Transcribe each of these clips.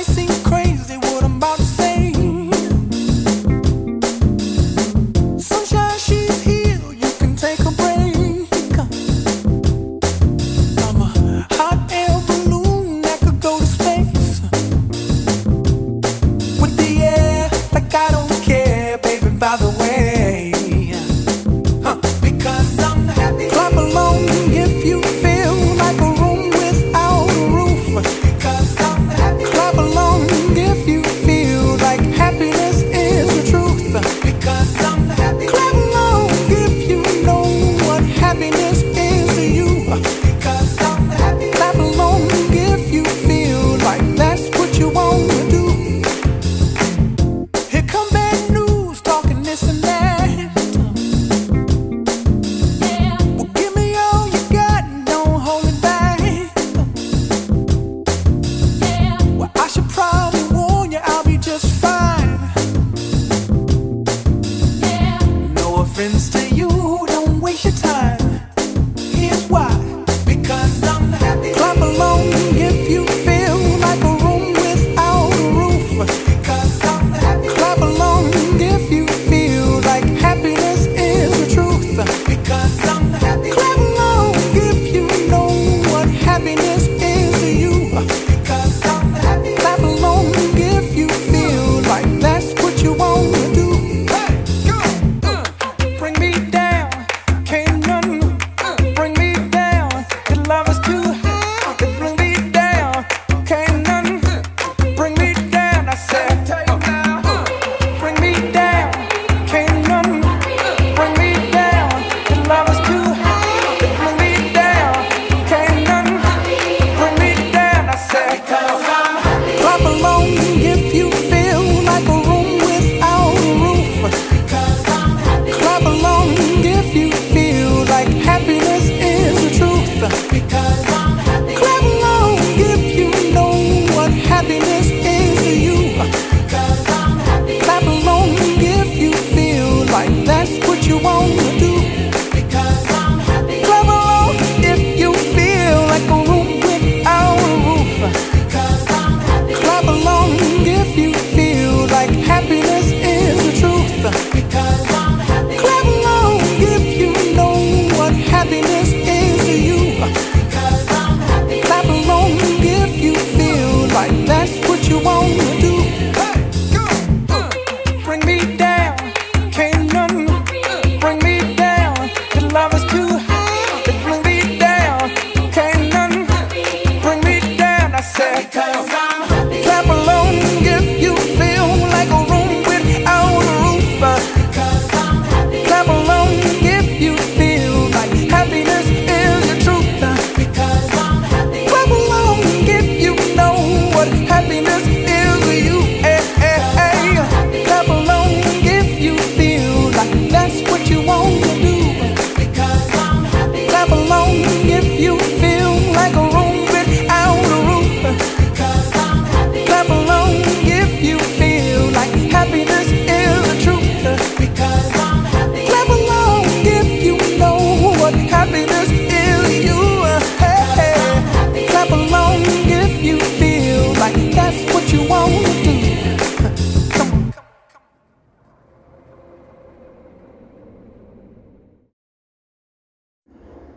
I sing happens to you. 음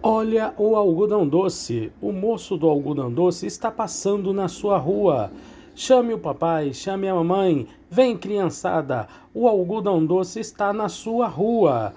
Olha o algodão doce. O moço do algodão doce está passando na sua rua. Chame o papai, chame a mamãe. Vem, criançada. O algodão doce está na sua rua.